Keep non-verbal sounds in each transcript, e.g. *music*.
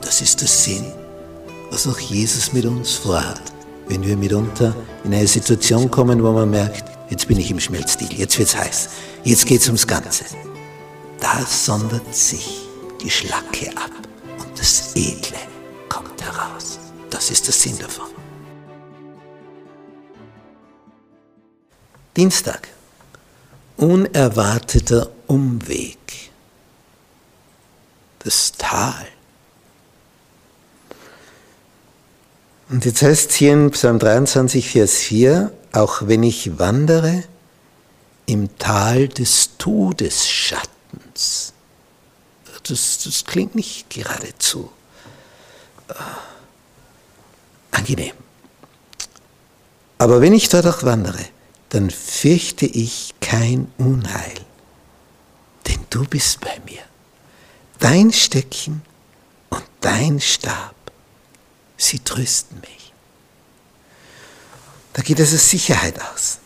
Das ist der Sinn, was auch Jesus mit uns vorhat, wenn wir mitunter in eine Situation kommen, wo man merkt, jetzt bin ich im Schmelzstil, jetzt wird's heiß, jetzt geht's ums Ganze. Da sondert sich die Schlacke ab und das Edle kommt heraus. Das ist der Sinn davon. Dienstag. Unerwarteter Umweg. Das Tal. Und jetzt heißt es hier in Psalm 23, Vers 4, auch wenn ich wandere im Tal des Todesschattens. Das, das klingt nicht geradezu äh, angenehm. Aber wenn ich dort auch wandere, dann fürchte ich kein Unheil, denn du bist bei mir. Dein Stöckchen und dein Stab, sie trösten mich. Da geht also Sicherheit aus.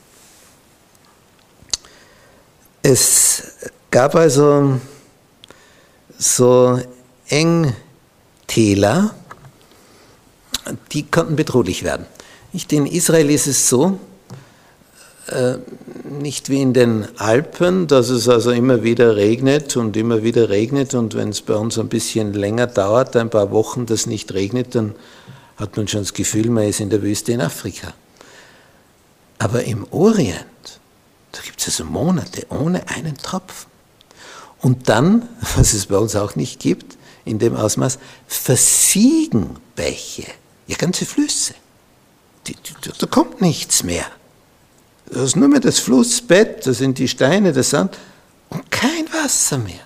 Es gab also so Engtäler, die konnten bedrohlich werden. In Israel ist es so, äh, nicht wie in den Alpen, dass es also immer wieder regnet und immer wieder regnet und wenn es bei uns ein bisschen länger dauert, ein paar Wochen das nicht regnet, dann hat man schon das Gefühl, man ist in der Wüste in Afrika. Aber im Orient, da gibt es also Monate ohne einen Tropfen. Und dann, *laughs* was es bei uns auch nicht gibt, in dem Ausmaß, versiegen Bäche, ja ganze Flüsse. Da kommt nichts mehr. Das ist nur mehr das Flussbett, das sind die Steine, der Sand und kein Wasser mehr.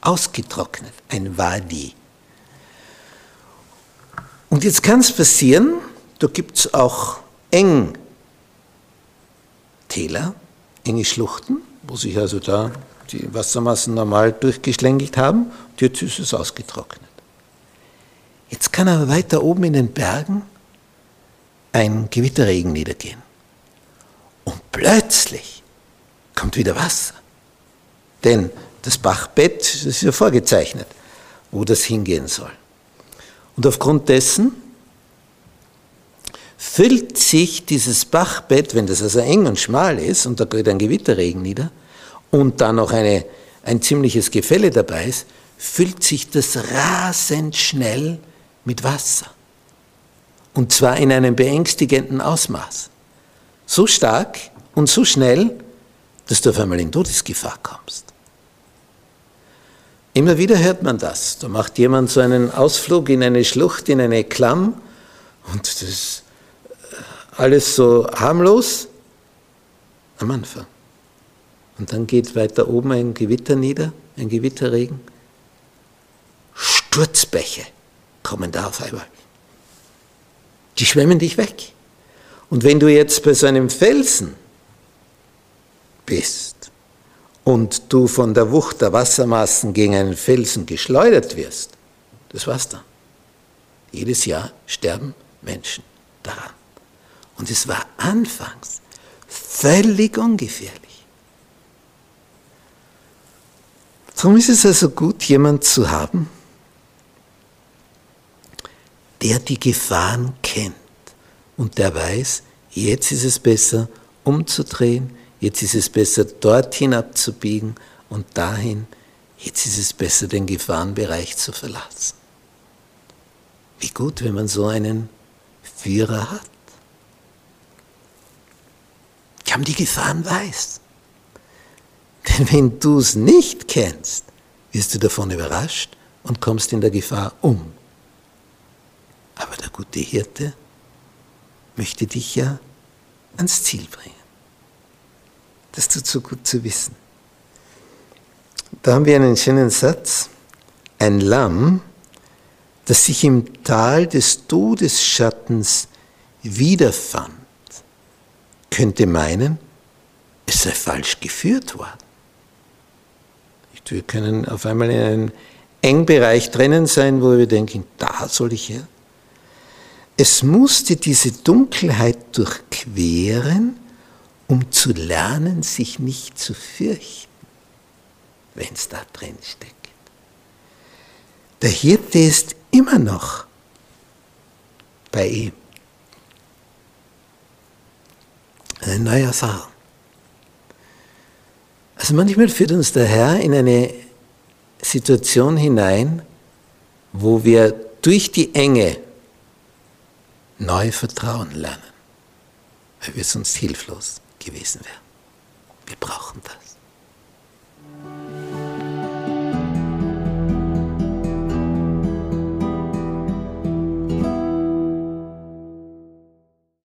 Ausgetrocknet, ein Wadi. Und jetzt kann es passieren, da gibt es auch Engtäler, enge Schluchten, wo sich also da die Wassermassen normal durchgeschlängelt haben und jetzt ist es ausgetrocknet. Jetzt kann aber weiter oben in den Bergen ein Gewitterregen niedergehen. Plötzlich kommt wieder Wasser. Denn das Bachbett das ist ja vorgezeichnet, wo das hingehen soll. Und aufgrund dessen füllt sich dieses Bachbett, wenn das also eng und schmal ist und da geht ein Gewitterregen nieder und da noch eine, ein ziemliches Gefälle dabei ist, füllt sich das rasend schnell mit Wasser. Und zwar in einem beängstigenden Ausmaß. So stark und so schnell, dass du auf einmal in Todesgefahr kommst. Immer wieder hört man das. Da macht jemand so einen Ausflug in eine Schlucht, in eine Klamm und das ist äh, alles so harmlos am Anfang. Und dann geht weiter oben ein Gewitter nieder, ein Gewitterregen. Sturzbäche kommen da auf einmal. Die schwemmen dich weg. Und wenn du jetzt bei so einem Felsen bist und du von der Wucht der Wassermassen gegen einen Felsen geschleudert wirst, das war's dann. Jedes Jahr sterben Menschen daran. Und es war anfangs völlig ungefährlich. Darum ist es also gut, jemand zu haben, der die Gefahren kennt und der weiß, jetzt ist es besser umzudrehen, jetzt ist es besser dorthin abzubiegen und dahin, jetzt ist es besser den Gefahrenbereich zu verlassen. Wie gut, wenn man so einen Führer hat. Der um die Gefahren weiß. Denn wenn du es nicht kennst, wirst du davon überrascht und kommst in der Gefahr um. Aber der gute Hirte möchte dich ja ans Ziel bringen. Das tut so gut zu wissen. Da haben wir einen schönen Satz. Ein Lamm das sich im Tal des Todesschattens wiederfand, könnte meinen, es sei falsch geführt worden. Wir können auf einmal in einem Engbereich drinnen sein, wo wir denken, da soll ich her. Es musste diese Dunkelheit durchqueren, um zu lernen, sich nicht zu fürchten, wenn es da drin steckt. Der Hirte ist immer noch bei ihm. Eine neue Erfahrung. Also manchmal führt uns der Herr in eine Situation hinein, wo wir durch die Enge neu Vertrauen lernen, weil wir sonst hilflos gewesen wären. Wir brauchen das.